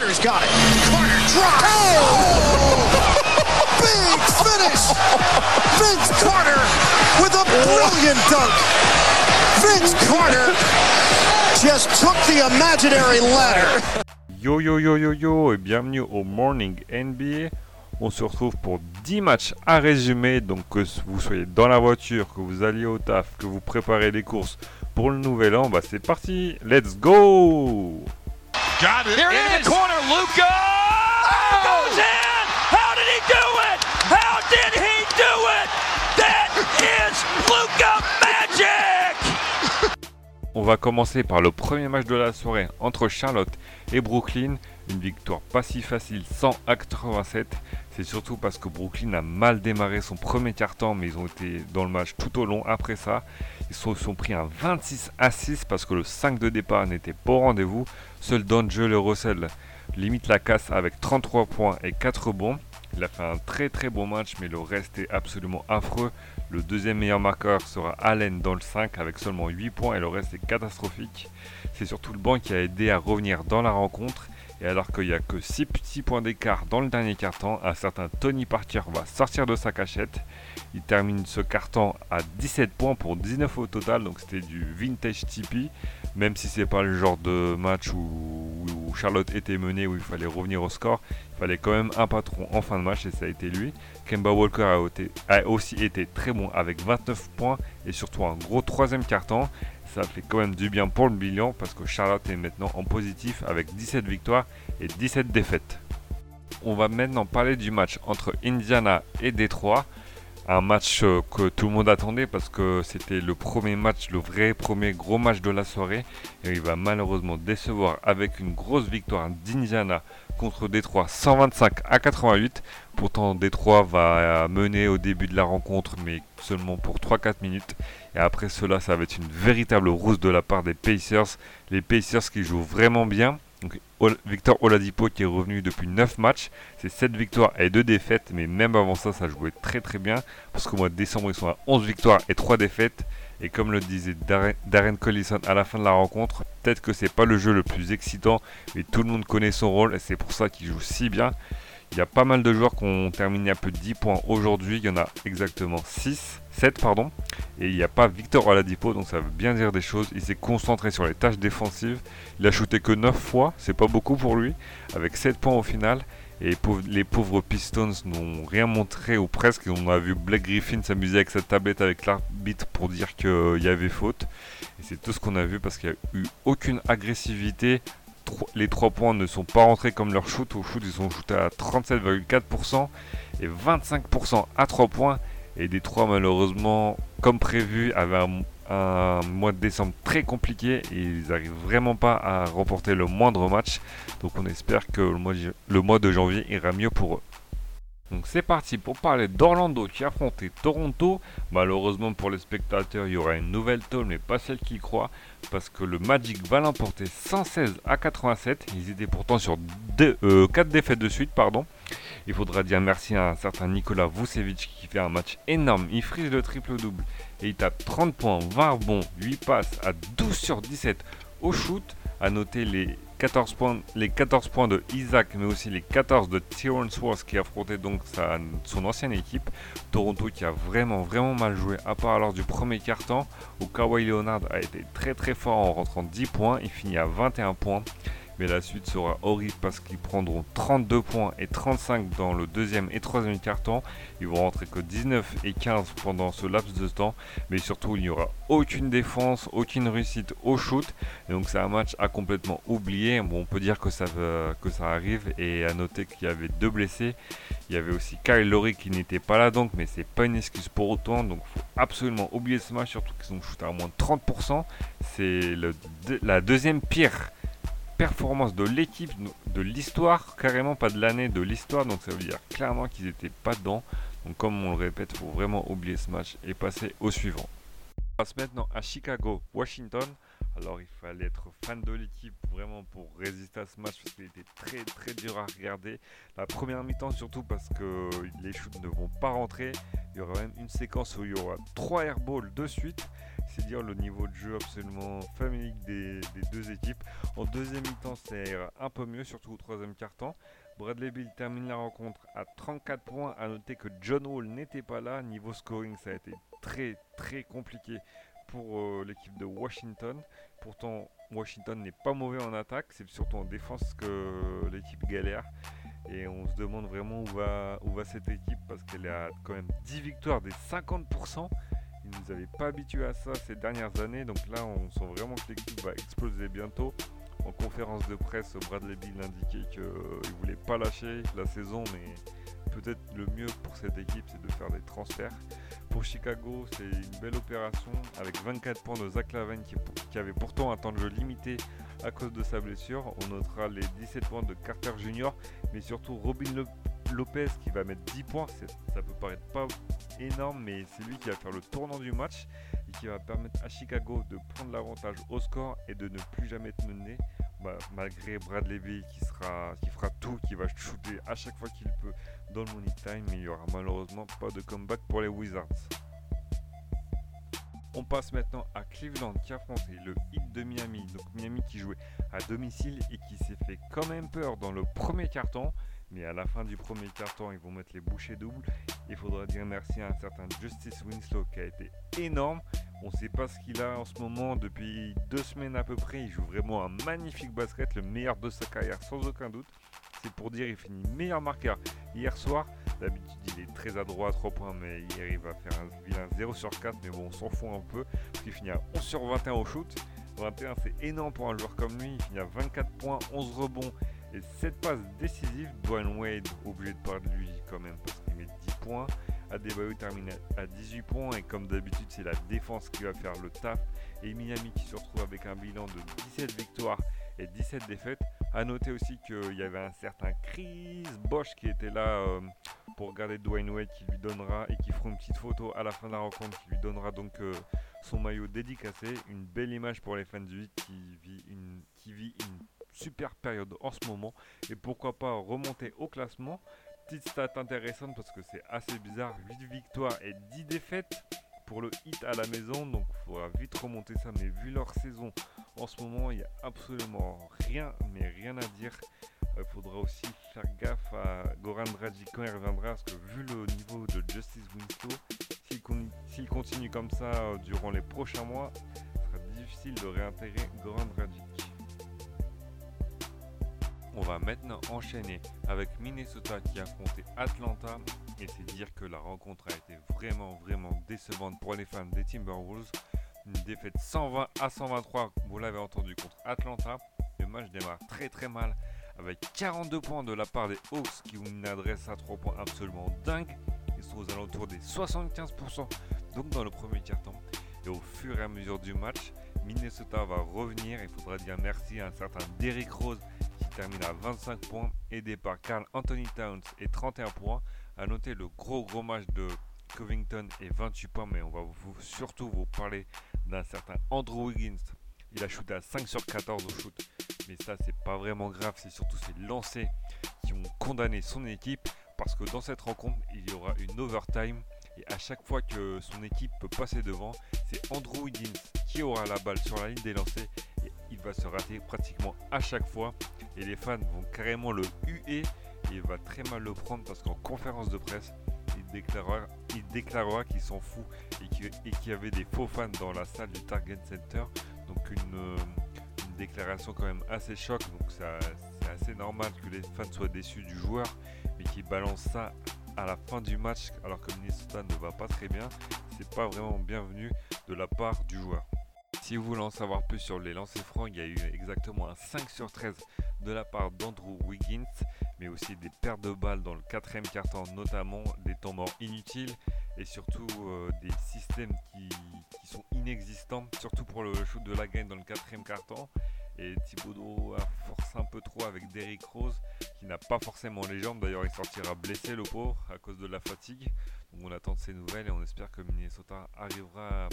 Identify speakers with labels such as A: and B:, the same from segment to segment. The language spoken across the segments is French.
A: Carter's got it. Carter drives. Oh! Big finish. Vince Carter with a brilliant dunk. Vince Carter just took the imaginary ladder.
B: Yo yo yo yo yo et bienvenue au Morning NBA. On se retrouve pour 10 matchs à résumer. Donc que vous soyez dans la voiture, que vous alliez au taf, que vous préparez les courses pour le nouvel an, bah c'est parti. Let's go
C: Got it.
D: Here
C: in
D: it
C: the corner, Luca.
D: It oh! goes in! How did he do it? How did he do it? That is Luca!
B: On va commencer par le premier match de la soirée entre Charlotte et Brooklyn. Une victoire pas si facile, 100 à 87. C'est surtout parce que Brooklyn a mal démarré son premier quart-temps, mais ils ont été dans le match tout au long. Après ça, ils se sont pris un 26 à 6 parce que le 5 de départ n'était pas au rendez-vous. Seul le Russell limite la casse avec 33 points et 4 bons. Il a fait un très très bon match, mais le reste est absolument affreux. Le deuxième meilleur marqueur sera Allen dans le 5 avec seulement 8 points et le reste est catastrophique. C'est surtout le banc qui a aidé à revenir dans la rencontre. Et alors qu'il n'y a que 6 petits points d'écart dans le dernier carton, un certain Tony Parker va sortir de sa cachette. Il termine ce carton à 17 points pour 19 au total, donc c'était du vintage Tipeee. Même si c'est pas le genre de match où, où Charlotte était menée, où il fallait revenir au score, il fallait quand même un patron en fin de match et ça a été lui. Kemba Walker a, aussi été très bon avec 29 points et surtout un gros troisième carton. Ça fait quand même du bien pour le bilan parce que Charlotte est maintenant en positif avec 17 victoires et 17 défaites. On va maintenant parler du match entre Indiana et Détroit. Un match euh, que tout le monde attendait parce que c'était le premier match, le vrai premier gros match de la soirée. Et il va malheureusement décevoir avec une grosse victoire d'Indiana contre Détroit 125 à 88. Pourtant Détroit va euh, mener au début de la rencontre mais seulement pour 3-4 minutes. Et après cela ça va être une véritable rousse de la part des Pacers. Les Pacers qui jouent vraiment bien. Donc, Victor Oladipo qui est revenu depuis 9 matchs. C'est 7 victoires et 2 défaites. Mais même avant ça ça jouait très très bien. Parce qu'au mois de décembre ils sont à 11 victoires et 3 défaites. Et comme le disait Darren, Darren Collison à la fin de la rencontre, peut-être que c'est pas le jeu le plus excitant, mais tout le monde connaît son rôle et c'est pour ça qu'il joue si bien. Il y a pas mal de joueurs qui ont terminé à peu de 10 points aujourd'hui. Il y en a exactement 6, 7 pardon. Et il n'y a pas Victor Oladipo, donc ça veut bien dire des choses. Il s'est concentré sur les tâches défensives. Il a shooté que 9 fois, c'est pas beaucoup pour lui, avec 7 points au final. Et les pauvres Pistons n'ont rien montré ou presque. On a vu Blake Griffin s'amuser avec sa tablette avec l'arbitre pour dire qu'il y avait faute. Et c'est tout ce qu'on a vu parce qu'il n'y a eu aucune agressivité. Les 3 points ne sont pas rentrés comme leur shoot. Au shoot, ils sont shootés à 37,4% et 25% à 3 points. Et 3 malheureusement, comme prévu, avaient un, mois de décembre très compliqué ils n'arrivent vraiment pas à remporter le moindre match. Donc on espère que le mois de janvier ira mieux pour eux. Donc c'est parti pour parler d'Orlando qui affrontait Toronto. Malheureusement pour les spectateurs, il y aura une nouvelle tôle, mais pas celle qui croit, parce que le Magic va l'emporter 116 à 87. Ils étaient pourtant sur 4 défaites de suite, pardon. Il faudra dire merci à un certain Nicolas Vucevic qui fait un match énorme. Il frise le triple-double et il tape 30 points, 20 rebonds, 8 passes à 12 sur 17 au shoot. À noter les 14 points, les 14 points de Isaac, mais aussi les 14 de Terrence Ross qui affrontait donc son ancienne équipe. Toronto qui a vraiment vraiment mal joué, à part lors du premier quart-temps où Kawhi Leonard a été très très fort en rentrant 10 points. Il finit à 21 points. Mais la suite sera horrible parce qu'ils prendront 32 points et 35 dans le deuxième et troisième quart-temps. Ils vont rentrer que 19 et 15 pendant ce laps de temps. Mais surtout, il n'y aura aucune défense, aucune réussite au shoot. Donc c'est un match à complètement oublier. On peut dire que ça, que ça arrive. Et à noter qu'il y avait deux blessés. Il y avait aussi Kyle Lowry qui n'était pas là donc, mais c'est pas une excuse pour autant. Donc faut absolument oublier ce match, surtout qu'ils ont shooté à moins de 30%. C'est la deuxième pire performance de l'équipe, de l'histoire, carrément pas de l'année, de l'histoire. Donc ça veut dire clairement qu'ils n'étaient pas dedans. Donc comme on le répète, il faut vraiment oublier ce match et passer au suivant. On passe maintenant à Chicago, Washington. Alors il fallait être fan de l'équipe vraiment pour résister à ce match parce qu'il était très très dur à regarder. La première mi-temps surtout parce que les shoots ne vont pas rentrer. Il y aura même une séquence où il y aura 3 airballs de suite. Dire le niveau de jeu absolument familique des, deux équipes. En deuxième mi-temps, c'est un peu mieux, surtout au troisième quart-temps. Bradley Bill termine la rencontre à 34 points. À noter que John Wall n'était pas là. Niveau scoring, ça a été très très compliqué pour euh, l'équipe de Washington. Pourtant, Washington n'est pas mauvais en attaque, c'est surtout en défense que l'équipe galère. Et on se demande vraiment où va, où va cette équipe parce qu'elle a quand même 10 victoires des 50%. Ne nous pas habitués à ça ces dernières années. Donc là, on sent vraiment que l'équipe va exploser bientôt. En conférence de presse, Bradley Bill indiquait qu'il ne voulait pas lâcher la saison, mais peut-être le mieux pour cette équipe, c'est de faire des transferts. Pour Chicago, c'est une belle opération avec 24 points de Zach Lavine qui, avait pourtant un temps de jeu limité à cause de sa blessure. On notera les 17 points de Carter Jr., mais surtout Robin Lopez qui va mettre 10 points. Ça peut paraître pas énorme, mais c'est lui qui va faire le tournant du match et qui va permettre à Chicago de prendre l'avantage au score et de ne plus jamais être mené. Malgré Brad Levy qui, sera, qui fera tout, qui va shooter à chaque fois qu'il peut dans le money time, mais il n'y aura malheureusement pas de comeback pour les Wizards. On passe maintenant à Cleveland qui a affronté le hit de Miami. Donc Miami qui jouait à domicile et qui s'est fait quand même peur dans le premier carton. Mais à la fin du premier carton, ils vont mettre les bouchées doubles. Il faudra dire merci à un certain Justice Winslow qui a été énorme. On ne sait pas ce qu'il a en ce moment. Depuis deux semaines à peu près, il joue vraiment un magnifique basket, le meilleur de sa carrière sans aucun doute. C'est pour dire il finit meilleur marqueur hier soir. D'habitude, il est très adroit à 3 points, mais hier, il va faire un vilain 0 sur 4. Mais bon, on s'en fout un peu, parce qu'il finit à 11 sur 21 au shoot. 21, c'est énorme pour un joueur comme lui. Il finit à 24 points, 11 rebonds et 7 passes décisives. Dwayne Wade, obligé de parler de lui quand même, parce qu'il met 10 points. Adebayo termine à 18 points et comme d'habitude c'est la défense qui va faire le taf et Miami qui se retrouve avec un bilan de 17 victoires et 17 défaites. A noter aussi qu'il y avait un certain Chris Bosch qui était là euh, pour regarder Dwayne Wade qui lui donnera et qui fera une petite photo à la fin de la rencontre qui lui donnera donc euh, son maillot dédicacé. Une belle image pour les fans du 8 qui vit une, qui vit une super période en ce moment et pourquoi pas remonter au classement. Petite stat intéressante parce que c'est assez bizarre, 8 victoires et 10 défaites pour le hit à la maison, donc il faudra vite remonter ça, mais vu leur saison en ce moment, il n'y a absolument rien, mais rien à dire. Il faudra aussi faire gaffe à Goran Dragic quand il reviendra, parce que vu le niveau de Justice Winslow, s'il continue comme ça euh, durant les prochains mois, ce sera difficile de réintégrer Goran Dragic. On va maintenant enchaîner avec Minnesota qui a affronté Atlanta et c'est dire que la rencontre a été vraiment vraiment décevante pour les fans des Timberwolves. Une défaite 120 à 123, vous l'avez entendu, contre Atlanta. Le match démarre très très mal avec 42 points de la part des Hawks qui ont une adresse à 3 points absolument dingue. Ils sont aux alentours des 75%, donc dans le premier tiers-temps. Et au fur et à mesure du match, Minnesota va revenir. Il faudra dire merci à un certain Derrick Rose termine à 25 points, aidé par Carl Anthony Towns et 31 points. A noter le gros gros match de Covington et 28 points, mais on va vous, surtout vous parler d'un certain Andrew Wiggins. Il a shooté à 5 sur 14 au shoot, mais ça c'est pas vraiment grave, c'est surtout ses lancers qui ont condamné son équipe parce que dans cette rencontre il y aura une overtime et à chaque fois que son équipe peut passer devant, c'est Andrew Wiggins qui aura la balle sur la ligne des lancers va se rater pratiquement à chaque fois et les fans vont carrément le huer et il va très mal le prendre parce qu'en conférence de presse, il déclarera, il déclarera qu'il s'en fout et qu'il y avait des faux fans dans la salle du Target Center. Donc une, euh, déclaration quand même assez choc. Donc c'est assez normal que les fans soient déçus du joueur, mais qu'il balance ça à la fin du match alors que Minnesota ne va pas très bien. C'est pas vraiment bienvenu de la part du joueur. Si vous voulez en savoir plus sur les lancers francs, il y a eu exactement un 5 sur 13 de la part d'Andrew Wiggins, mais aussi des pertes de balles dans le quatrième quart-temps, notamment des temps morts inutiles et surtout euh, des systèmes qui, sont inexistants, surtout pour le shoot de la gagne dans le quatrième quart-temps. Et Thibaudot a forcé un peu trop avec Derrick Rose, qui n'a pas forcément les jambes. D'ailleurs, il sortira blessé, le pauvre, à cause de la fatigue. Donc on attend de ces nouvelles et on espère que Minnesota arrivera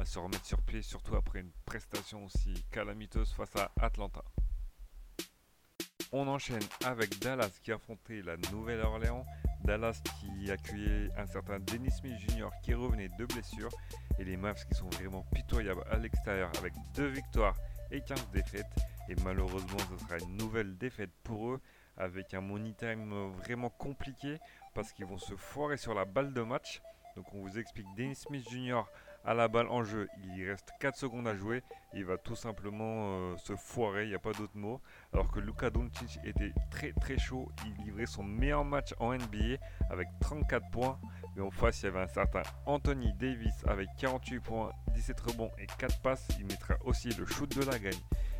B: à se remettre sur pied, surtout après une prestation aussi calamiteuse face à Atlanta. On enchaîne avec Dallas qui affrontait la Nouvelle-Orléans. Dallas qui accueillait un certain Dennis Smith Jr. qui revenait de blessure et les Mavs qui sont vraiment pitoyables à l'extérieur avec deux victoires et 15 défaites. Et malheureusement, ce sera une nouvelle défaite pour eux avec un money time vraiment compliqué parce qu'ils vont se foirer sur la balle de match. Donc on vous explique Dennis Smith Jr. à la balle en jeu, il reste 4 secondes à jouer, il va tout simplement euh, se foirer, il n'y a pas d'autre mot. Alors que Luka Doncic était très très chaud, il livrait son meilleur match en NBA avec 34 points. Mais en face, il y avait un certain Anthony Davis avec 48 points, 17 rebonds et 4 passes. Il mettra aussi le shoot de la gagne.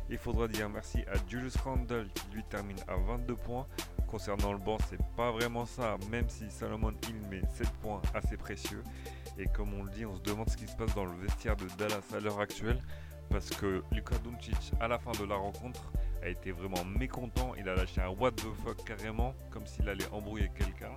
B: Il faudra dire merci à Julius Randle qui lui termine à 22 points. Concernant le banc, c'est pas vraiment ça, même si Salomon Hill met 7 points assez précieux. Et comme on le dit, on se demande ce qui se passe dans le vestiaire de Dallas à l'heure actuelle. Parce que Luka Doncic, à la fin de la rencontre, a été vraiment mécontent. Il a lâché un what the fuck carrément, comme s'il allait embrouiller quelqu'un.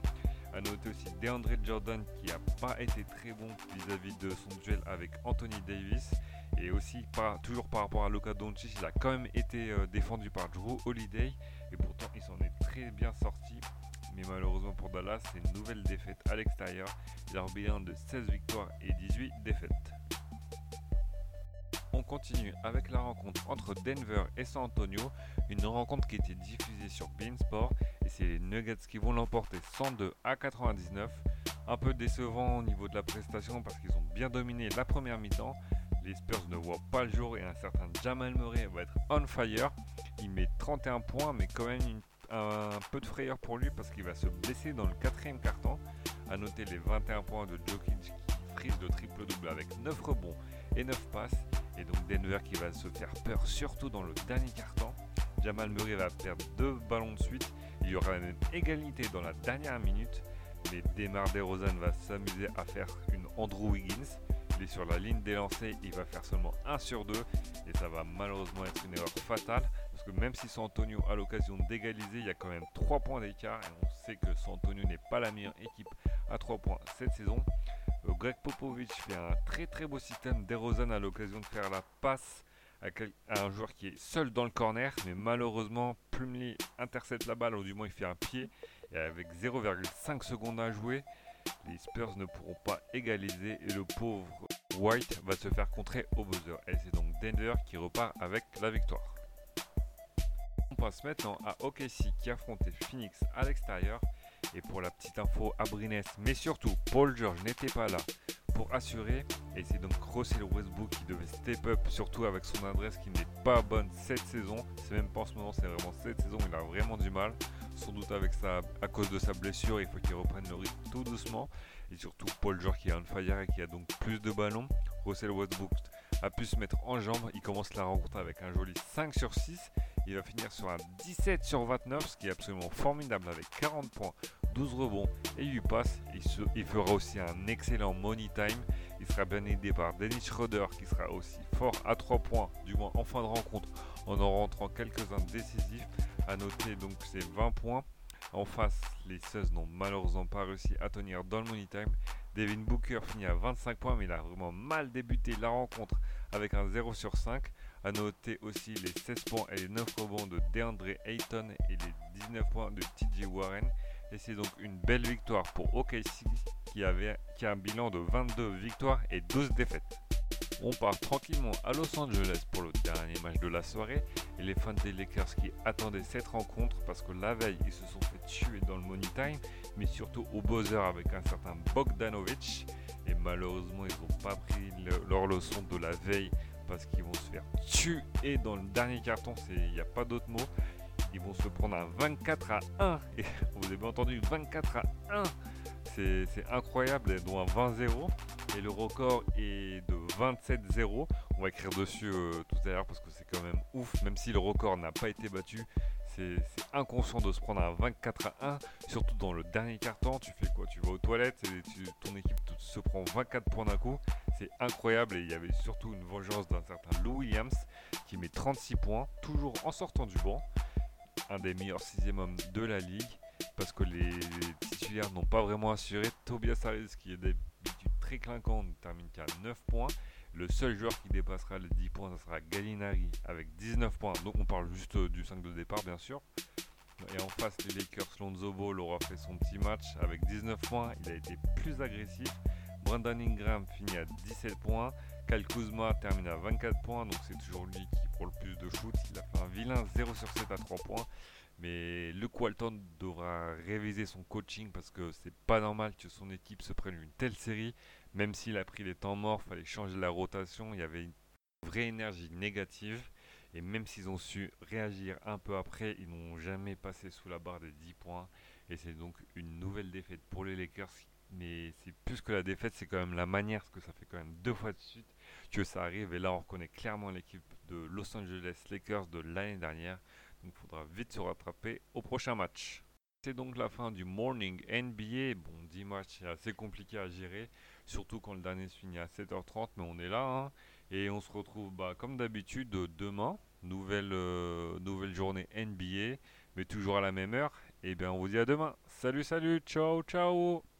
B: A noter aussi DeAndre Jordan qui n'a pas été très bon vis-à-vis de son duel avec Anthony Davis. Et aussi, toujours par rapport à Luka Doncic, il a quand même été euh, défendu par Drew Holiday. Et pourtant, il s'en est très bien sorti. Mais malheureusement pour Dallas, c'est une nouvelle défaite à l'extérieur. Il a bilan de 16 victoires et 18 défaites. On continue avec la rencontre entre Denver et San Antonio, une rencontre qui était diffusée sur Beansport et c'est les Nuggets qui vont l'emporter 102 à 99. Un peu décevant au niveau de la prestation parce qu'ils ont bien dominé la première mi-temps, les Spurs ne voient pas le jour et un certain Jamal Murray va être on fire. Il met 31 points, mais quand même un peu de frayeur pour lui parce qu'il va se blesser dans le quatrième carton. A noter les 21 points de Jokic qui frise de triple-double avec 9 rebonds et 9 passes. Et donc Denver qui va se faire peur, surtout dans le dernier carton. Jamal Murray va perdre deux ballons de suite. Il y aura une égalité dans la dernière minute. Mais Demar DeRozan va s'amuser à faire une Andrew Wiggins. Il est sur la ligne des lancers, il va faire seulement 1 sur 2 et ça va malheureusement être une erreur fatale que même si San Antonio a l'occasion d'égaliser, il y a quand même 3 points d'écart et on sait que San Antonio n'est pas la meilleure équipe à 3 points cette saison. Euh, Greg Popovich fait un très très beau système. DeRozan a l'occasion de faire la passe à, un joueur qui est seul dans le corner, mais malheureusement Plumlee intercepte la balle ou du moins il fait un pied et avec 0,5 secondes à jouer, les Spurs ne pourront pas égaliser et le pauvre White va se faire contrer au buzzer. Et c'est donc Denver qui repart avec la victoire. On passe maintenant à OKC qui affrontait Phoenix à l'extérieur. Et pour la petite info, Abrines, mais surtout Paul George n'était pas là pour assurer. Et c'est donc Russell Westbrook qui devait step up, surtout avec son adresse qui n'est pas bonne cette saison. C'est même pas en ce moment, c'est vraiment cette saison, il a vraiment du mal sans doute avec ça à cause de sa blessure, il faut qu'il reprenne le rythme tout doucement. Et surtout Paul George qui est on fire et qui a donc plus de ballons. Russell Westbrook a pu se mettre en jambe. Il commence la rencontre avec un joli 5 sur 6. Il va finir sur un 17 sur 29, ce qui est absolument formidable avec 40 points, 12 rebonds et 8 passes. Il, fera aussi un excellent money time. Il sera bien aidé par Dennis Schroeder qui sera aussi fort à 3 points, du moins en fin de rencontre, en en rentrant quelques-uns décisifs. À noter donc ces 20 points. En face, les 16 n'ont malheureusement pas réussi à tenir dans le money time. Devin Booker finit à 25 points, mais il a vraiment mal débuté la rencontre avec un 0 sur 5. À noter aussi les 16 points et les 9 rebonds de DeAndre Ayton et les 19 points de TJ Warren. Et c'est donc une belle victoire pour OKC qui, avait, a un bilan de 22 victoires et 12 défaites. On part tranquillement à Los Angeles pour le dernier match de la soirée et les fans des Lakers qui attendaient cette rencontre parce que la veille ils se sont fait tuer dans le money time mais surtout au buzzer avec un certain Bogdanovic et malheureusement ils n'ont pas pris leur leçon de la veille parce qu'ils vont se faire tuer dans le dernier carton, il n'y a pas d'autre mot. Ils vont se prendre un 24 à 1 et vous avez entendu 24 à 1 c'est incroyable, dont un 20-0 et le record est de 27-0. On va écrire dessus euh, tout à l'heure parce que c'est quand même ouf, même si le record n'a pas été battu. C'est inconscient de se prendre un 24 à 1, surtout dans le dernier quart-temps. Tu fais quoi? Tu vas aux toilettes et ton équipe se prend 24 points d'un coup. C'est incroyable et il y avait surtout une vengeance d'un certain Lou Williams qui met 36 points, toujours en sortant du banc. Un des meilleurs sixième hommes de la ligue parce que les, titulaires n'ont pas vraiment assuré. Tobias Harris qui est d'habitude très clinquant termine qu'à 9 points. Le seul joueur qui dépassera les 10 points, ce sera Gallinari avec 19 points. Donc on parle juste du 5 de départ bien sûr. Et en face, les Lakers, Lonzo Ball aura fait son petit match avec 19 points. Il a été plus agressif. Brandon Ingram finit à 17 points. Kyle Kuzma termine à 24 points, donc c'est toujours lui qui prend le plus de shoot. Il a fait un vilain 0 sur 7 à 3 points. Mais le Walton devra réviser son coaching parce que c'est pas normal que son équipe se prenne une telle série. Même s'il a pris les temps morts, fallait changer la rotation. Il y avait une vraie énergie négative. Et même s'ils ont su réagir un peu après, ils n'ont jamais passé sous la barre des 10 points. Et c'est donc une nouvelle défaite pour les Lakers mais c'est plus que la défaite, c'est quand même la manière, parce que ça fait quand même deux fois de suite que ça arrive. Et là, on reconnaît clairement l'équipe de Los Angeles Lakers de l'année dernière. Donc, il faudra vite se rattraper au prochain match. C'est donc la fin du morning NBA. Bon, 10 matchs, c'est assez compliqué à gérer, surtout quand le dernier se finit à 7h30, mais on est là. Hein. et on se retrouve bah, comme d'habitude demain. Nouvelle, euh, nouvelle journée NBA, mais toujours à la même heure. Et bien, on vous dit à demain. Salut, salut, ciao, ciao